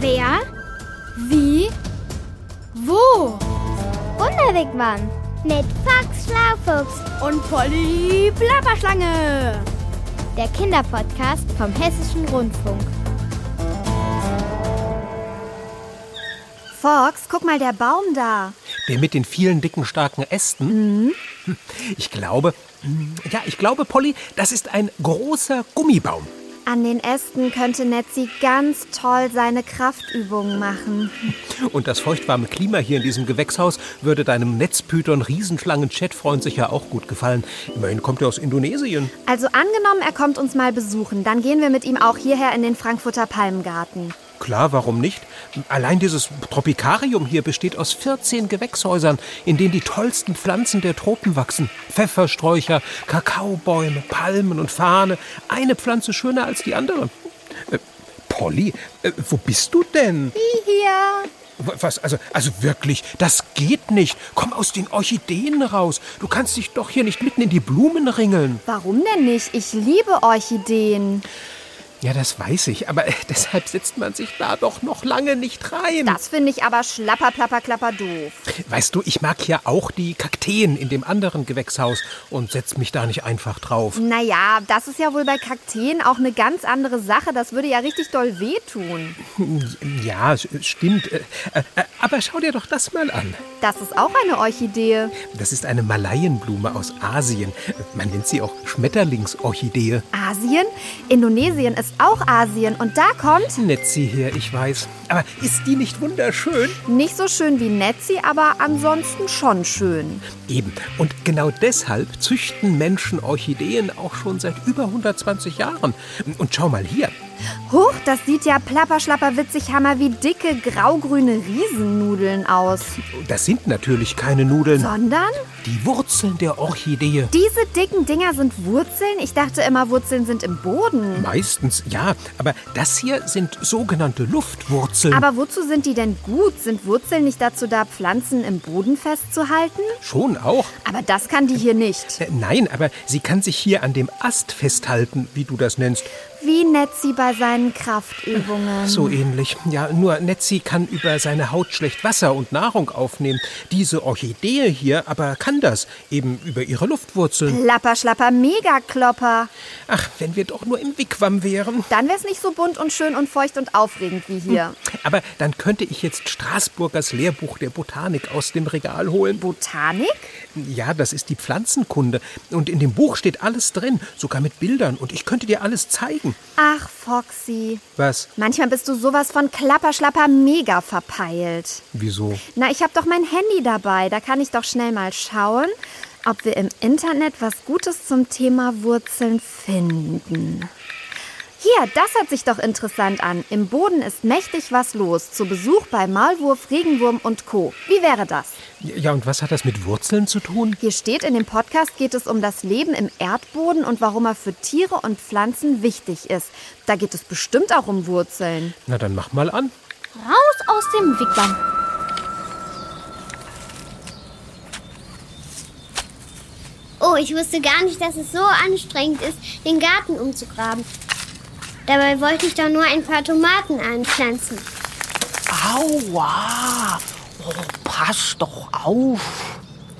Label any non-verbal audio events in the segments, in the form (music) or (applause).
Wer? Wie? Wo? Wunderwegmann mit Fox Schlaufuchs Und Polly Plapperschlange. der Kinderpodcast vom Hessischen Rundfunk. Fox, guck mal, der Baum da. Der mit den vielen dicken, starken Ästen? Hm, Ich glaube, hm, ja, ich glaube, Polly, das ist ein großer Gummibaum. An den Ästen könnte Netzi ganz toll seine Kraftübungen machen. Und das feuchtwarme Klima hier in diesem Gewächshaus würde deinem Netzpython Riesenschlangen-Chatfreund sicher auch gut gefallen. Immerhin kommt er aus Indonesien. Also angenommen, er kommt uns mal besuchen, dann gehen wir mit ihm auch hierher in den Frankfurter Palmgarten. Klar, warum nicht? Allein dieses Tropikarium hier besteht aus 14 Gewächshäusern, in denen die tollsten Pflanzen der Tropen wachsen. Pfeffersträucher, Kakaobäume, Palmen und Fahne. Eine Pflanze schöner als die andere. Äh, Polly, äh, wo bist du denn? Hier. Was? Also, also wirklich, das geht nicht. Komm aus den Orchideen raus. Du kannst dich doch hier nicht mitten in die Blumen ringeln. Warum denn nicht? Ich liebe Orchideen. Ja, das weiß ich, aber äh, deshalb setzt man sich da doch noch lange nicht rein. Das finde ich aber schlapper, plapper, klapper doof. Weißt du, ich mag ja auch die Kakteen in dem anderen Gewächshaus und setz mich da nicht einfach drauf. Naja, das ist ja wohl bei Kakteen auch eine ganz andere Sache. Das würde ja richtig doll wehtun. Ja, s- stimmt. Äh, äh, Aber schau dir doch das mal an. Das ist auch eine Orchidee. Das ist eine Malayenblume aus Asien. Man nennt sie auch Schmetterlingsorchidee. Asien? Indonesien ist auch Asien und da kommt Nett sie her, ich weiß. Aber ist die nicht wunderschön? nicht so schön wie Netzi, aber ansonsten schon schön. Eben. Und genau deshalb züchten Menschen Orchideen auch schon seit über 120 Jahren. Und schau mal hier. Huch, das sieht ja plapper, schlapper, witzig, hammer wie dicke, graugrüne Riesennudeln aus. Das sind natürlich keine Nudeln. Sondern? Die Wurzeln der Orchidee. Diese dicken Dinger sind Wurzeln? Ich dachte immer, Wurzeln sind im Boden. Meistens ja, aber das hier sind sogenannte Luftwurzeln. Aber wozu sind die denn gut? Sind Wurzeln nicht dazu da, Pflanzen im Boden festzuhalten? Schon auch. Aber das kann die hier nicht. Äh, Nein, aber sie kann sich hier an dem Ast festhalten, wie du das nennst. Wie Netzi bei seinen Kraftübungen. So ähnlich. Ja, nur Netzi kann über seine Haut schlecht Wasser und Nahrung aufnehmen. Diese Orchidee hier aber kann das, eben über ihre Luftwurzeln. Plapper, schlapper, Megaklopper. Ach, wenn wir doch nur im Wigwam wären. Dann wär's nicht so bunt und schön und feucht und aufregend wie hier. Aber dann könnte ich jetzt Straßburgers Lehrbuch der Botanik aus dem Regal holen. Botanik? Ja, das ist die Pflanzenkunde. Und in dem Buch steht alles drin, sogar mit Bildern. Und ich könnte dir alles zeigen. Ach, Foxy. Was? Manchmal bist du sowas von Klapper, schlapper, mega verpeilt. Wieso? Na, ich habe doch mein Handy dabei. Da kann ich doch schnell mal schauen, ob wir im Internet was Gutes zum Thema Wurzeln finden. Hier, das hört sich doch interessant an. Im Boden ist mächtig was los. Zu Besuch bei Maulwurf, Regenwurm und Co. Wie wäre das? Ja, und was hat das mit Wurzeln zu tun? Hier steht, in dem Podcast geht es um das Leben im Erdboden und warum er für Tiere und Pflanzen wichtig ist. Da geht es bestimmt auch um Wurzeln. Na, dann mach mal an. Raus aus dem Wigwam. Oh, ich wusste gar nicht, dass es so anstrengend ist, den Garten umzugraben. Dabei wollte ich doch nur ein paar Tomaten anpflanzen. Aua! Oh, pass doch auf!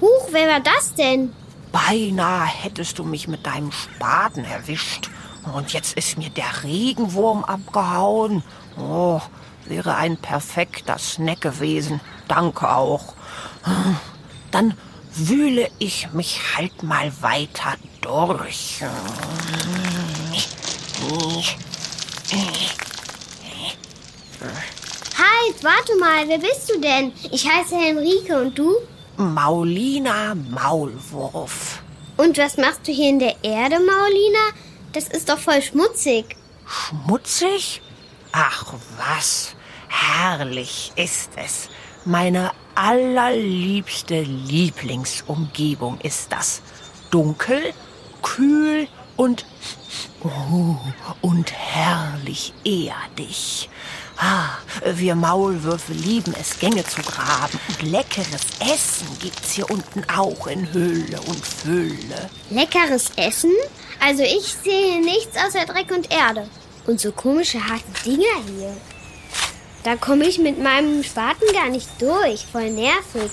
Huch, wer war das denn? Beinahe hättest du mich mit deinem Spaten erwischt. Und jetzt ist mir der Regenwurm abgehauen. Oh, wäre ein perfekter Snack gewesen. Danke auch. Dann wühle ich mich halt mal weiter durch. Halt, warte mal, wer bist du denn? Ich heiße Henrike und du? Maulina Maulwurf. Und was machst du hier in der Erde, Maulina? Das ist doch voll schmutzig. Schmutzig? Ach was, herrlich ist es. Meine allerliebste Lieblingsumgebung ist das. Dunkel, kühl und oh, und herrlich erdig. Ah, wir Maulwürfe lieben es, Gänge zu graben. Und leckeres Essen gibt's hier unten auch in Hülle und Fülle. Leckeres Essen? Also ich sehe nichts außer Dreck und Erde. Und so komische harte Dinger hier. Da komme ich mit meinem Spaten gar nicht durch. Voll nervig.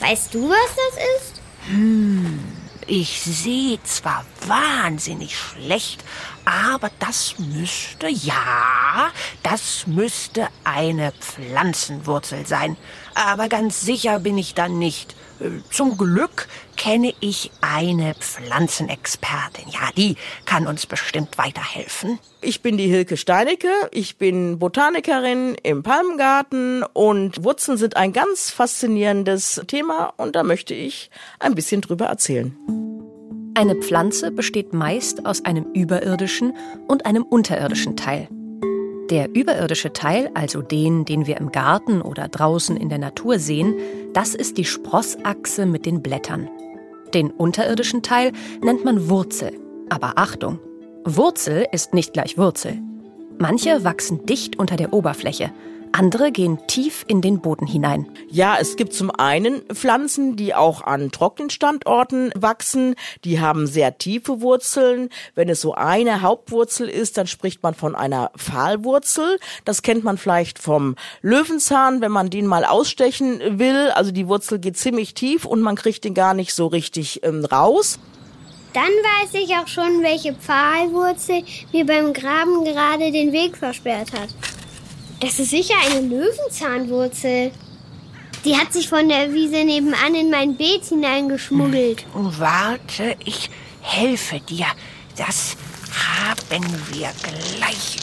Weißt du, was das ist? Hm, ich sehe zwar wahnsinnig schlecht, aber das müsste, ja, das müsste eine Pflanzenwurzel sein. Aber ganz sicher bin ich dann nicht. Zum Glück kenne ich eine Pflanzenexpertin. Ja, die kann uns bestimmt weiterhelfen. Ich bin die Hilke Steinecke. Ich bin Botanikerin im Palmgarten und Wurzeln sind ein ganz faszinierendes Thema und da möchte ich ein bisschen drüber erzählen. Eine Pflanze besteht meist aus einem überirdischen und einem unterirdischen Teil. Der überirdische Teil, also den, den wir im Garten oder draußen in der Natur sehen, das ist die Sprossachse mit den Blättern. Den unterirdischen Teil nennt man Wurzel. Aber Achtung, Wurzel ist nicht gleich Wurzel. Manche wachsen dicht unter der Oberfläche, andere gehen tief in den Boden hinein. Ja, es gibt zum einen Pflanzen, die auch an trockenen Standorten wachsen. Die haben sehr tiefe Wurzeln. Wenn es so eine Hauptwurzel ist, dann spricht man von einer Pfahlwurzel. Das kennt man vielleicht vom Löwenzahn, wenn man den mal ausstechen will. Also die Wurzel geht ziemlich tief und man kriegt den gar nicht so richtig ähm, raus. Dann weiß ich auch schon, welche Pfahlwurzel mir beim Graben gerade den Weg versperrt hat. Das ist sicher eine Löwenzahnwurzel. Die hat sich von der Wiese nebenan in mein Beet hineingeschmuggelt. Hm. Warte, ich helfe dir. Das haben wir gleich.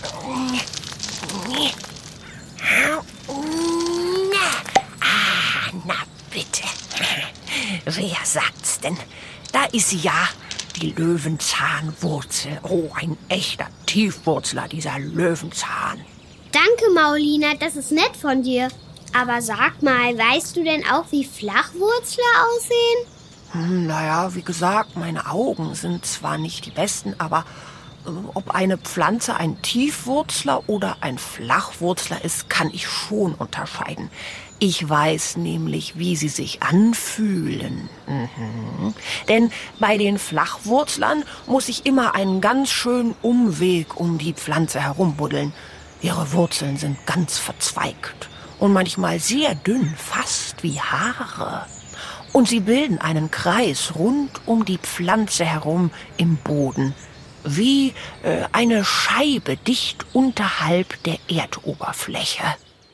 Ah, na bitte. Wer sagt's denn? Da ist sie ja, die Löwenzahnwurzel. Oh, ein echter Tiefwurzler, dieser Löwenzahn. Danke, Maulina, das ist nett von dir. Aber sag mal, weißt du denn auch, wie Flachwurzler aussehen? Hm, naja, wie gesagt, meine Augen sind zwar nicht die besten, aber äh, ob eine Pflanze ein Tiefwurzler oder ein Flachwurzler ist, kann ich schon unterscheiden. Ich weiß nämlich, wie sie sich anfühlen. Mhm. Denn bei den Flachwurzlern muss ich immer einen ganz schönen Umweg um die Pflanze herumbuddeln. Ihre Wurzeln sind ganz verzweigt und manchmal sehr dünn, fast wie Haare. Und sie bilden einen Kreis rund um die Pflanze herum im Boden, wie äh, eine Scheibe dicht unterhalb der Erdoberfläche.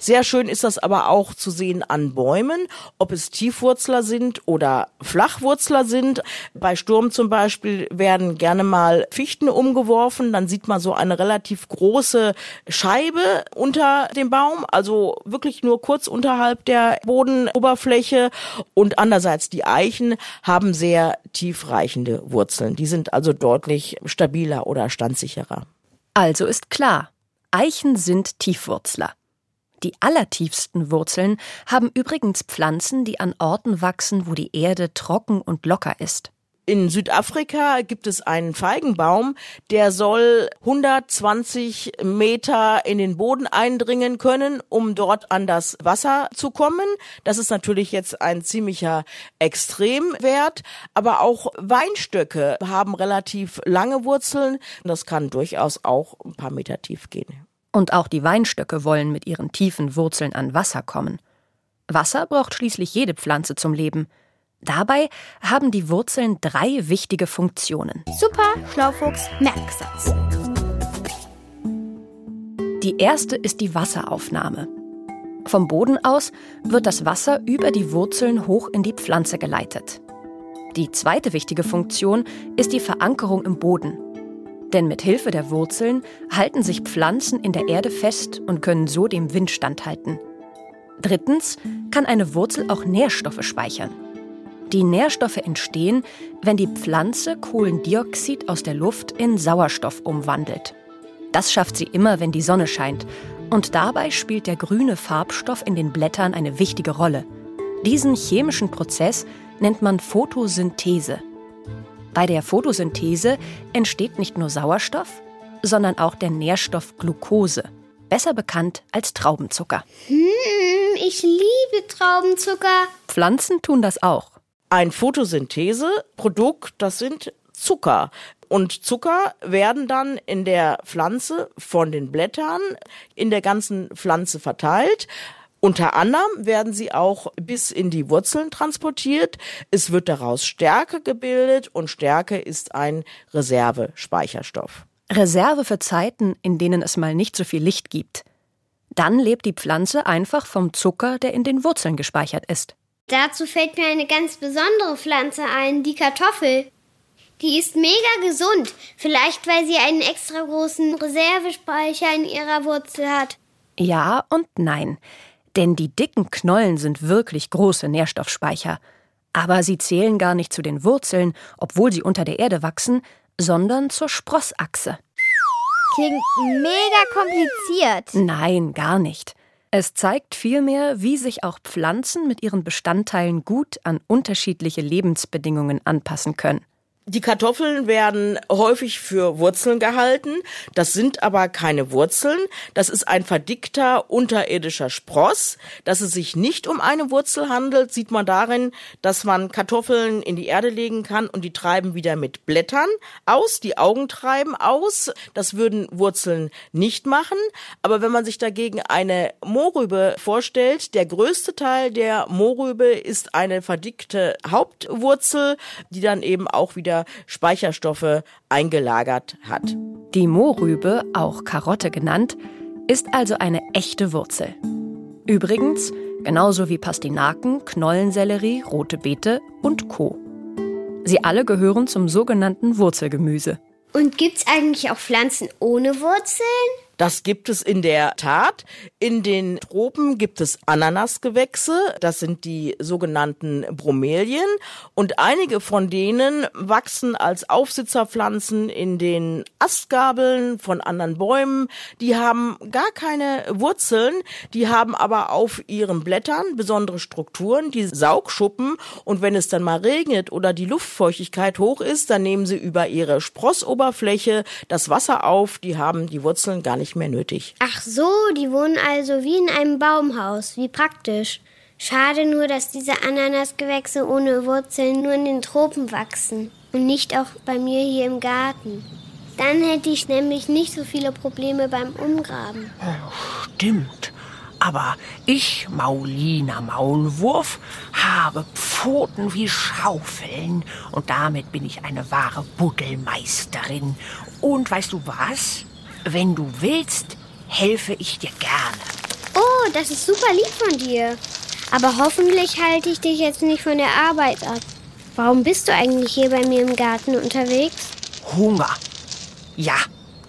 Sehr schön ist das aber auch zu sehen an Bäumen, ob es Tiefwurzler sind oder Flachwurzler sind. Bei Sturm zum Beispiel werden gerne mal Fichten umgeworfen, dann sieht man so eine relativ große Scheibe unter dem Baum, also wirklich nur kurz unterhalb der Bodenoberfläche. Und andererseits die Eichen haben sehr tiefreichende Wurzeln. Die sind also deutlich stabiler oder standsicherer. Also ist klar, Eichen sind Tiefwurzler. Die allertiefsten Wurzeln haben übrigens Pflanzen, die an Orten wachsen, wo die Erde trocken und locker ist. In Südafrika gibt es einen Feigenbaum, der soll 120 Meter in den Boden eindringen können, um dort an das Wasser zu kommen. Das ist natürlich jetzt ein ziemlicher Extremwert, aber auch Weinstöcke haben relativ lange Wurzeln. Das kann durchaus auch ein paar Meter tief gehen. Und auch die Weinstöcke wollen mit ihren tiefen Wurzeln an Wasser kommen. Wasser braucht schließlich jede Pflanze zum Leben. Dabei haben die Wurzeln drei wichtige Funktionen. Super, Schlaufuchs, Merksatz. Die erste ist die Wasseraufnahme. Vom Boden aus wird das Wasser über die Wurzeln hoch in die Pflanze geleitet. Die zweite wichtige Funktion ist die Verankerung im Boden. Denn mit Hilfe der Wurzeln halten sich Pflanzen in der Erde fest und können so dem Wind standhalten. Drittens kann eine Wurzel auch Nährstoffe speichern. Die Nährstoffe entstehen, wenn die Pflanze Kohlendioxid aus der Luft in Sauerstoff umwandelt. Das schafft sie immer, wenn die Sonne scheint. Und dabei spielt der grüne Farbstoff in den Blättern eine wichtige Rolle. Diesen chemischen Prozess nennt man Photosynthese. Bei der Photosynthese entsteht nicht nur Sauerstoff, sondern auch der Nährstoff Glucose, besser bekannt als Traubenzucker. Hm, ich liebe Traubenzucker. Pflanzen tun das auch. Ein Photosyntheseprodukt, das sind Zucker. Und Zucker werden dann in der Pflanze von den Blättern in der ganzen Pflanze verteilt. Unter anderem werden sie auch bis in die Wurzeln transportiert. Es wird daraus Stärke gebildet und Stärke ist ein Reservespeicherstoff. Reserve für Zeiten, in denen es mal nicht so viel Licht gibt. Dann lebt die Pflanze einfach vom Zucker, der in den Wurzeln gespeichert ist. Dazu fällt mir eine ganz besondere Pflanze ein, die Kartoffel. Die ist mega gesund, vielleicht weil sie einen extra großen Reservespeicher in ihrer Wurzel hat. Ja und nein. Denn die dicken Knollen sind wirklich große Nährstoffspeicher. Aber sie zählen gar nicht zu den Wurzeln, obwohl sie unter der Erde wachsen, sondern zur Sprossachse. Klingt mega kompliziert. Nein, gar nicht. Es zeigt vielmehr, wie sich auch Pflanzen mit ihren Bestandteilen gut an unterschiedliche Lebensbedingungen anpassen können. Die Kartoffeln werden häufig für Wurzeln gehalten. Das sind aber keine Wurzeln. Das ist ein verdickter unterirdischer Spross. Dass es sich nicht um eine Wurzel handelt, sieht man darin, dass man Kartoffeln in die Erde legen kann und die treiben wieder mit Blättern aus. Die Augen treiben aus. Das würden Wurzeln nicht machen. Aber wenn man sich dagegen eine Mohrrübe vorstellt, der größte Teil der Mohrrübe ist eine verdickte Hauptwurzel, die dann eben auch wieder wieder Speicherstoffe eingelagert hat. Die Mohrrübe, auch Karotte genannt, ist also eine echte Wurzel. Übrigens, genauso wie Pastinaken, Knollensellerie, rote Beete und Co. Sie alle gehören zum sogenannten Wurzelgemüse. Und gibt's eigentlich auch Pflanzen ohne Wurzeln? Das gibt es in der Tat. In den Tropen gibt es Ananasgewächse. Das sind die sogenannten Bromelien. Und einige von denen wachsen als Aufsitzerpflanzen in den Astgabeln von anderen Bäumen. Die haben gar keine Wurzeln. Die haben aber auf ihren Blättern besondere Strukturen, die Saugschuppen. Und wenn es dann mal regnet oder die Luftfeuchtigkeit hoch ist, dann nehmen sie über ihre Sprossoberfläche das Wasser auf. Die haben die Wurzeln gar nicht nicht mehr nötig. Ach so, die wohnen also wie in einem Baumhaus. Wie praktisch. Schade nur, dass diese Ananasgewächse ohne Wurzeln nur in den Tropen wachsen und nicht auch bei mir hier im Garten. Dann hätte ich nämlich nicht so viele Probleme beim Umgraben. Oh, stimmt. Aber ich, Maulina Maulwurf, habe Pfoten wie Schaufeln und damit bin ich eine wahre Buddelmeisterin. Und weißt du was? Wenn du willst, helfe ich dir gerne. Oh, das ist super lieb von dir. Aber hoffentlich halte ich dich jetzt nicht von der Arbeit ab. Warum bist du eigentlich hier bei mir im Garten unterwegs? Hunger. Ja,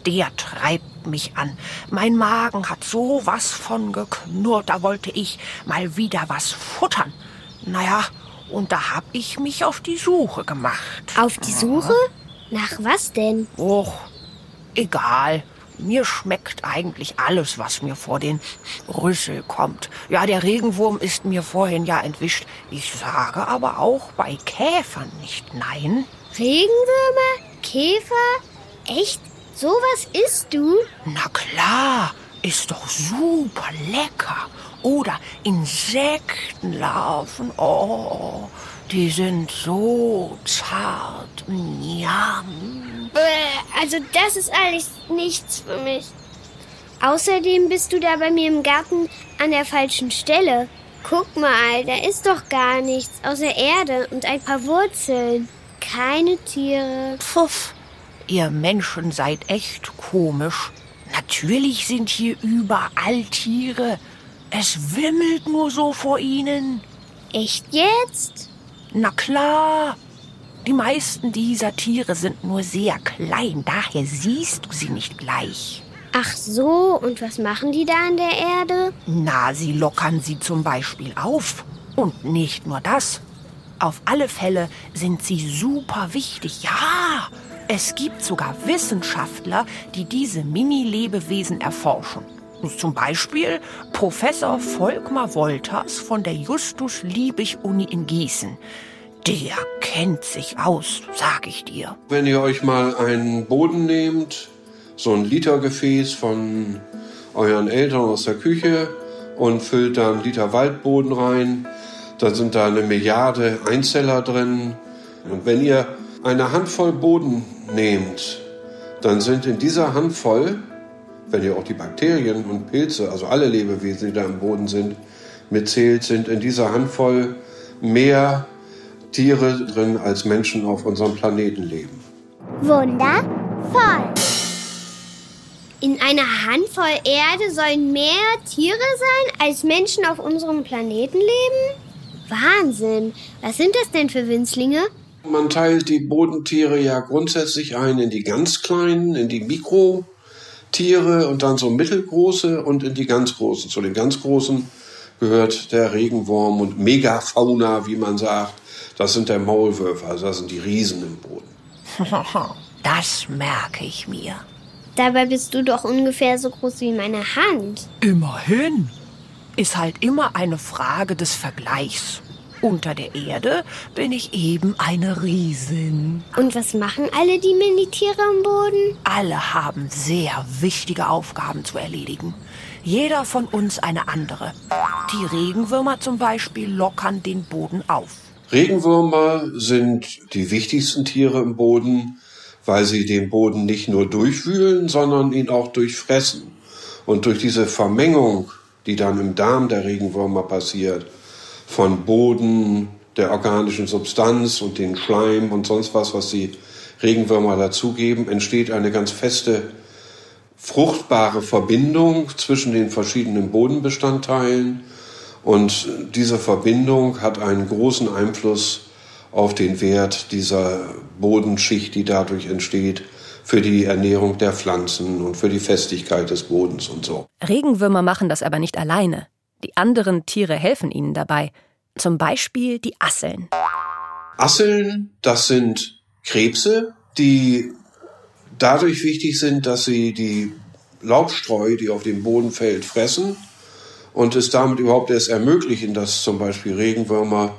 der treibt mich an. Mein Magen hat so was von geknurrt, da wollte ich mal wieder was futtern. Naja, und da hab ich mich auf die Suche gemacht. Auf die Suche? Nach was denn? Och, egal. Mir schmeckt eigentlich alles, was mir vor den Rüssel kommt. Ja, der Regenwurm ist mir vorhin ja entwischt. Ich sage aber auch bei Käfern nicht nein. Regenwürmer? Käfer? Echt? Sowas isst du? Na klar, ist doch super lecker. Oder Insektenlarven. Oh, die sind so zart. Njam. Also das ist alles nichts für mich. Außerdem bist du da bei mir im Garten an der falschen Stelle. Guck mal, da ist doch gar nichts außer Erde und ein paar Wurzeln. Keine Tiere. Pfuff, ihr Menschen seid echt komisch. Natürlich sind hier überall Tiere. Es wimmelt nur so vor ihnen. Echt jetzt? Na klar. Die meisten dieser Tiere sind nur sehr klein, daher siehst du sie nicht gleich. Ach so, und was machen die da an der Erde? Na, sie lockern sie zum Beispiel auf. Und nicht nur das. Auf alle Fälle sind sie super wichtig. Ja, es gibt sogar Wissenschaftler, die diese Mini-Lebewesen erforschen. Zum Beispiel Professor Volkmar Wolters von der Justus-Liebig-Uni in Gießen. Der kennt sich aus, sag ich dir. Wenn ihr euch mal einen Boden nehmt, so ein Litergefäß von euren Eltern aus der Küche und füllt da einen Liter Waldboden rein, dann sind da eine Milliarde Einzeller drin. Und wenn ihr eine Handvoll Boden nehmt, dann sind in dieser Handvoll, wenn ihr auch die Bakterien und Pilze, also alle Lebewesen, die da im Boden sind, mitzählt, sind in dieser Handvoll mehr Tiere drin, als Menschen auf unserem Planeten leben. Wundervoll. In einer Handvoll Erde sollen mehr Tiere sein, als Menschen auf unserem Planeten leben? Wahnsinn. Was sind das denn für Winzlinge? Man teilt die Bodentiere ja grundsätzlich ein in die ganz kleinen, in die Mikrotiere und dann so mittelgroße und in die ganz großen. Zu den ganz großen gehört der Regenwurm und Megafauna, wie man sagt. Das sind der Maulwürfe, also das sind die Riesen im Boden. (laughs) Das merke ich mir. Dabei bist du doch ungefähr so groß wie meine Hand. Immerhin. Ist halt immer eine Frage des Vergleichs. Unter der Erde bin ich eben eine Riesin. Und was machen alle die Minitiere am Boden? Alle haben sehr wichtige Aufgaben zu erledigen. Jeder von uns eine andere. Die Regenwürmer zum Beispiel lockern den Boden auf. Regenwürmer sind die wichtigsten Tiere im Boden, weil sie den Boden nicht nur durchwühlen, sondern ihn auch durchfressen. Und durch diese Vermengung, die dann im Darm der Regenwürmer passiert, von Boden, der organischen Substanz und den Schleim und sonst was, was die Regenwürmer dazugeben, entsteht eine ganz feste, fruchtbare Verbindung zwischen den verschiedenen Bodenbestandteilen. Und diese Verbindung hat einen großen Einfluss auf den Wert dieser Bodenschicht, die dadurch entsteht, für die Ernährung der Pflanzen und für die Festigkeit des Bodens und so. Regenwürmer machen das aber nicht alleine. Die anderen Tiere helfen ihnen dabei. Zum Beispiel die Asseln. Asseln, das sind Krebse, die dadurch wichtig sind, dass sie die Laubstreu, die auf dem Boden fällt, fressen und es damit überhaupt erst ermöglichen, dass zum Beispiel Regenwürmer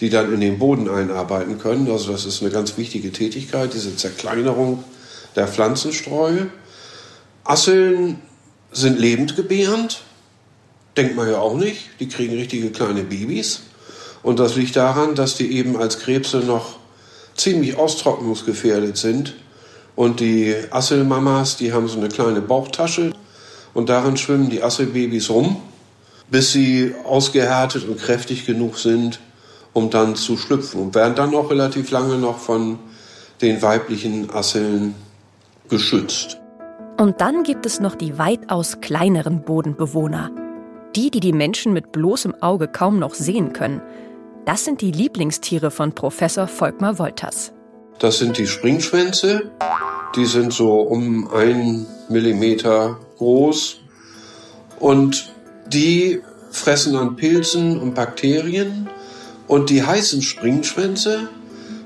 die dann in den Boden einarbeiten können. Also das ist eine ganz wichtige Tätigkeit, diese Zerkleinerung der Pflanzenstreue. Asseln sind lebendgebärend, denkt man ja auch nicht. Die kriegen richtige kleine Babys. Und das liegt daran, dass die eben als Krebse noch ziemlich austrocknungsgefährdet sind. Und die Asselmamas, die haben so eine kleine Bauchtasche und darin schwimmen die Asselbabys rum, bis sie ausgehärtet und kräftig genug sind, um dann zu schlüpfen und werden dann auch relativ lange noch von den weiblichen Asseln geschützt. Und dann gibt es noch die weitaus kleineren Bodenbewohner. Die, die die Menschen mit bloßem Auge kaum noch sehen können. Das sind die Lieblingstiere von Professor Volkmar Wolters. Das sind die Springschwänze. Die sind so um einen Millimeter groß. Und die fressen an Pilzen und Bakterien und die heißen Springschwänze,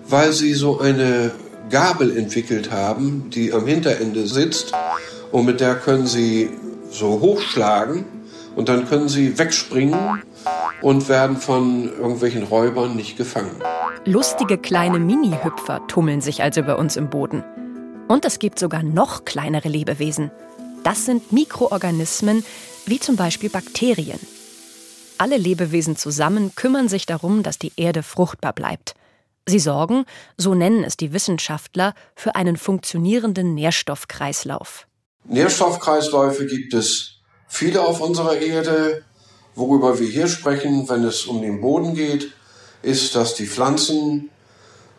weil sie so eine Gabel entwickelt haben, die am Hinterende sitzt und mit der können sie so hochschlagen und dann können sie wegspringen und werden von irgendwelchen Räubern nicht gefangen. Lustige kleine Mini-Hüpfer tummeln sich also bei uns im Boden. Und es gibt sogar noch kleinere Lebewesen. Das sind Mikroorganismen, wie zum Beispiel Bakterien. Alle Lebewesen zusammen kümmern sich darum, dass die Erde fruchtbar bleibt. Sie sorgen, so nennen es die Wissenschaftler, für einen funktionierenden Nährstoffkreislauf. Nährstoffkreisläufe gibt es viele auf unserer Erde. Worüber wir hier sprechen, wenn es um den Boden geht, ist, dass die Pflanzen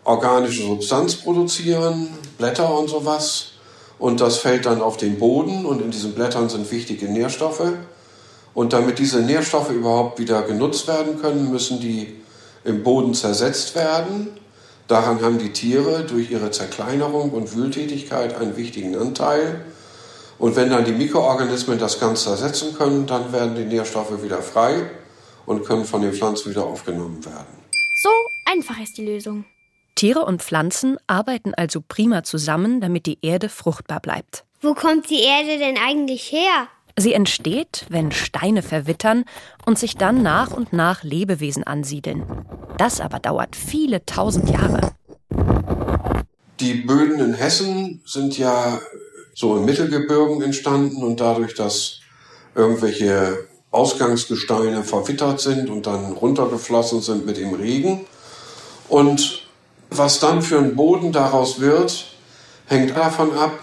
organische Substanz produzieren, Blätter und sowas. Und das fällt dann auf den Boden und in diesen Blättern sind wichtige Nährstoffe. Und damit diese Nährstoffe überhaupt wieder genutzt werden können, müssen die im Boden zersetzt werden. Daran haben die Tiere durch ihre Zerkleinerung und Wühltätigkeit einen wichtigen Anteil. Und wenn dann die Mikroorganismen das Ganze zersetzen können, dann werden die Nährstoffe wieder frei und können von den Pflanzen wieder aufgenommen werden. So einfach ist die Lösung. Tiere und Pflanzen arbeiten also prima zusammen, damit die Erde fruchtbar bleibt. Wo kommt die Erde denn eigentlich her? Sie entsteht, wenn Steine verwittern und sich dann nach und nach Lebewesen ansiedeln. Das aber dauert viele tausend Jahre. Die Böden in Hessen sind ja so in Mittelgebirgen entstanden und dadurch, dass irgendwelche Ausgangsgesteine verwittert sind und dann runtergeflossen sind mit dem Regen. Und Was dann für ein Boden daraus wird, hängt davon ab,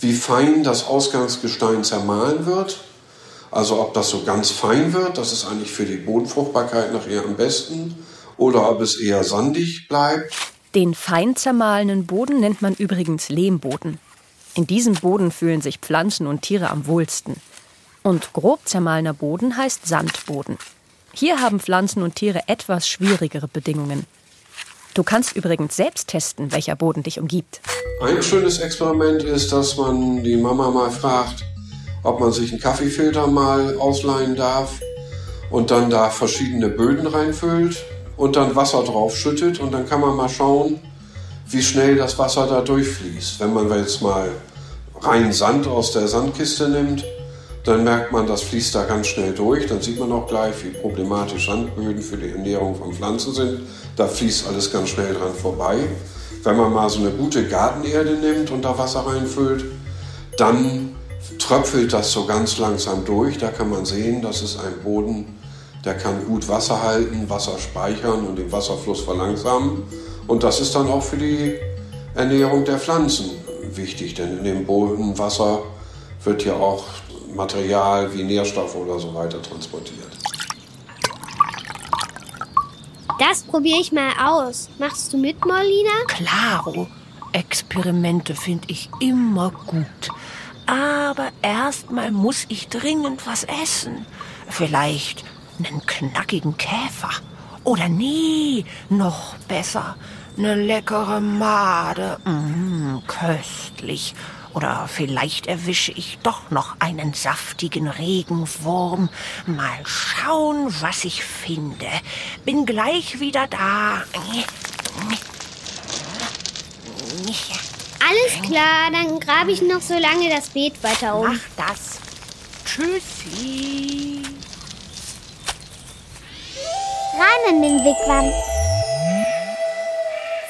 wie fein das Ausgangsgestein zermahlen wird. Also ob das so ganz fein wird, das ist eigentlich für die Bodenfruchtbarkeit nachher am besten, oder ob es eher sandig bleibt. Den fein zermahlenen Boden nennt man übrigens Lehmboden. In diesem Boden fühlen sich Pflanzen und Tiere am wohlsten. Und grob zermahlener Boden heißt Sandboden. Hier haben Pflanzen und Tiere etwas schwierigere Bedingungen. Du kannst übrigens selbst testen, welcher Boden dich umgibt. Ein schönes Experiment ist, dass man die Mama mal fragt, ob man sich einen Kaffeefilter mal ausleihen darf und dann da verschiedene Böden reinfüllt und dann Wasser drauf schüttet und dann kann man mal schauen, wie schnell das Wasser da durchfließt. Wenn man jetzt mal rein Sand aus der Sandkiste nimmt, dann merkt man, das fließt da ganz schnell durch. Dann sieht man auch gleich, wie problematisch Sandböden für die Ernährung von Pflanzen sind. Da fließt alles ganz schnell dran vorbei. Wenn man mal so eine gute Gartenerde nimmt und da Wasser reinfüllt, dann tröpfelt das so ganz langsam durch. Da kann man sehen, das ist ein Boden, der kann gut Wasser halten, Wasser speichern und den Wasserfluss verlangsamen. Und das ist dann auch für die Ernährung der Pflanzen wichtig, denn in dem Bodenwasser wird ja auch Material wie Nährstoffe oder so weiter transportiert. Das probiere ich mal aus. Machst du mit, Molina? Klaro, Experimente finde ich immer gut. Aber erstmal muss ich dringend was essen. Vielleicht einen knackigen Käfer. Oder nee, noch besser, eine leckere Made. Mm, köstlich. Oder vielleicht erwische ich doch noch einen saftigen Regenwurm. Mal schauen, was ich finde. Bin gleich wieder da. Alles klar, dann grabe ich noch so lange das Beet weiter um. Mach das. Tschüssi. Rein in den Wigwam.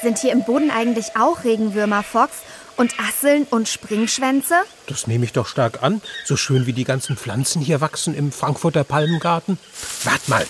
Sind hier im Boden eigentlich auch Regenwürmer, Fox? Und Asseln und Springschwänze? Das nehme ich doch stark an. So schön wie die ganzen Pflanzen hier wachsen im Frankfurter Palmengarten. Wart mal.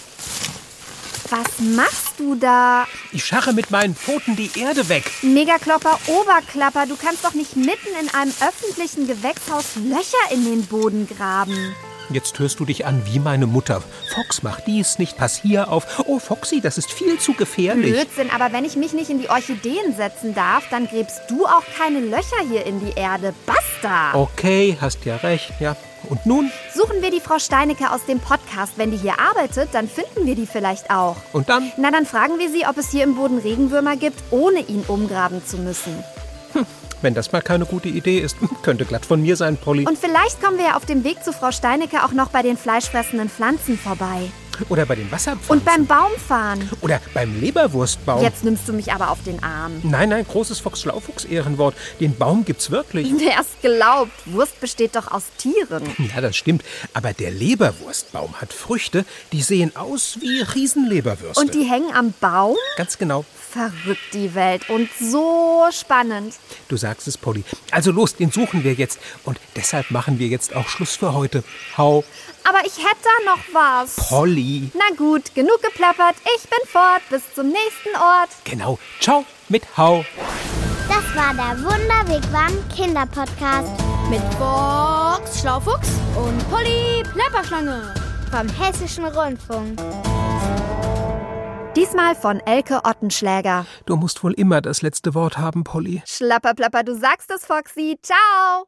Was machst du da? Ich scharre mit meinen Pfoten die Erde weg. Megaklopper, Oberklapper, du kannst doch nicht mitten in einem öffentlichen Gewächshaus Löcher in den Boden graben. Jetzt hörst du dich an wie meine Mutter. Fox, mach dies nicht, pass hier auf. Oh, Foxy, das ist viel zu gefährlich. Blödsinn, aber wenn ich mich nicht in die Orchideen setzen darf, dann gräbst du auch keine Löcher hier in die Erde. Basta! Okay, hast ja recht, ja. Und nun? Suchen wir die Frau Steinecke aus dem Podcast. Wenn die hier arbeitet, dann finden wir die vielleicht auch. Und dann? Na, dann fragen wir sie, ob es hier im Boden Regenwürmer gibt, ohne ihn umgraben zu müssen. Wenn das mal keine gute Idee ist, (laughs) könnte glatt von mir sein, Polly. Und vielleicht kommen wir ja auf dem Weg zu Frau Steinecke auch noch bei den fleischfressenden Pflanzen vorbei. Oder bei den Wasserpflanzen. Und beim Baumfahren. Oder beim Leberwurstbaum. Jetzt nimmst du mich aber auf den Arm. Nein, nein, großes Fox-Schlaufuchs-Ehrenwort. Den Baum gibt's wirklich. Wer es glaubt, Wurst besteht doch aus Tieren. Ja, das stimmt. Aber der Leberwurstbaum hat Früchte, die sehen aus wie Riesenleberwürste. Und die hängen am Baum? Ganz genau. Verrückt die Welt und so spannend. Du sagst es, Polly. Also los, den suchen wir jetzt. Und deshalb machen wir jetzt auch Schluss für heute. Hau. Aber ich hätte da noch was. Polly. Na gut, genug geplappert. Ich bin fort. Bis zum nächsten Ort. Genau. Ciao mit Hau. Das war der Wunderwegwam Kinderpodcast. Mit Box Schlaufuchs und Polly Plapperschlange. Vom Hessischen Rundfunk. Diesmal von Elke Ottenschläger. Du musst wohl immer das letzte Wort haben, Polly. Schlapperplapper, du sagst es, Foxy. Ciao.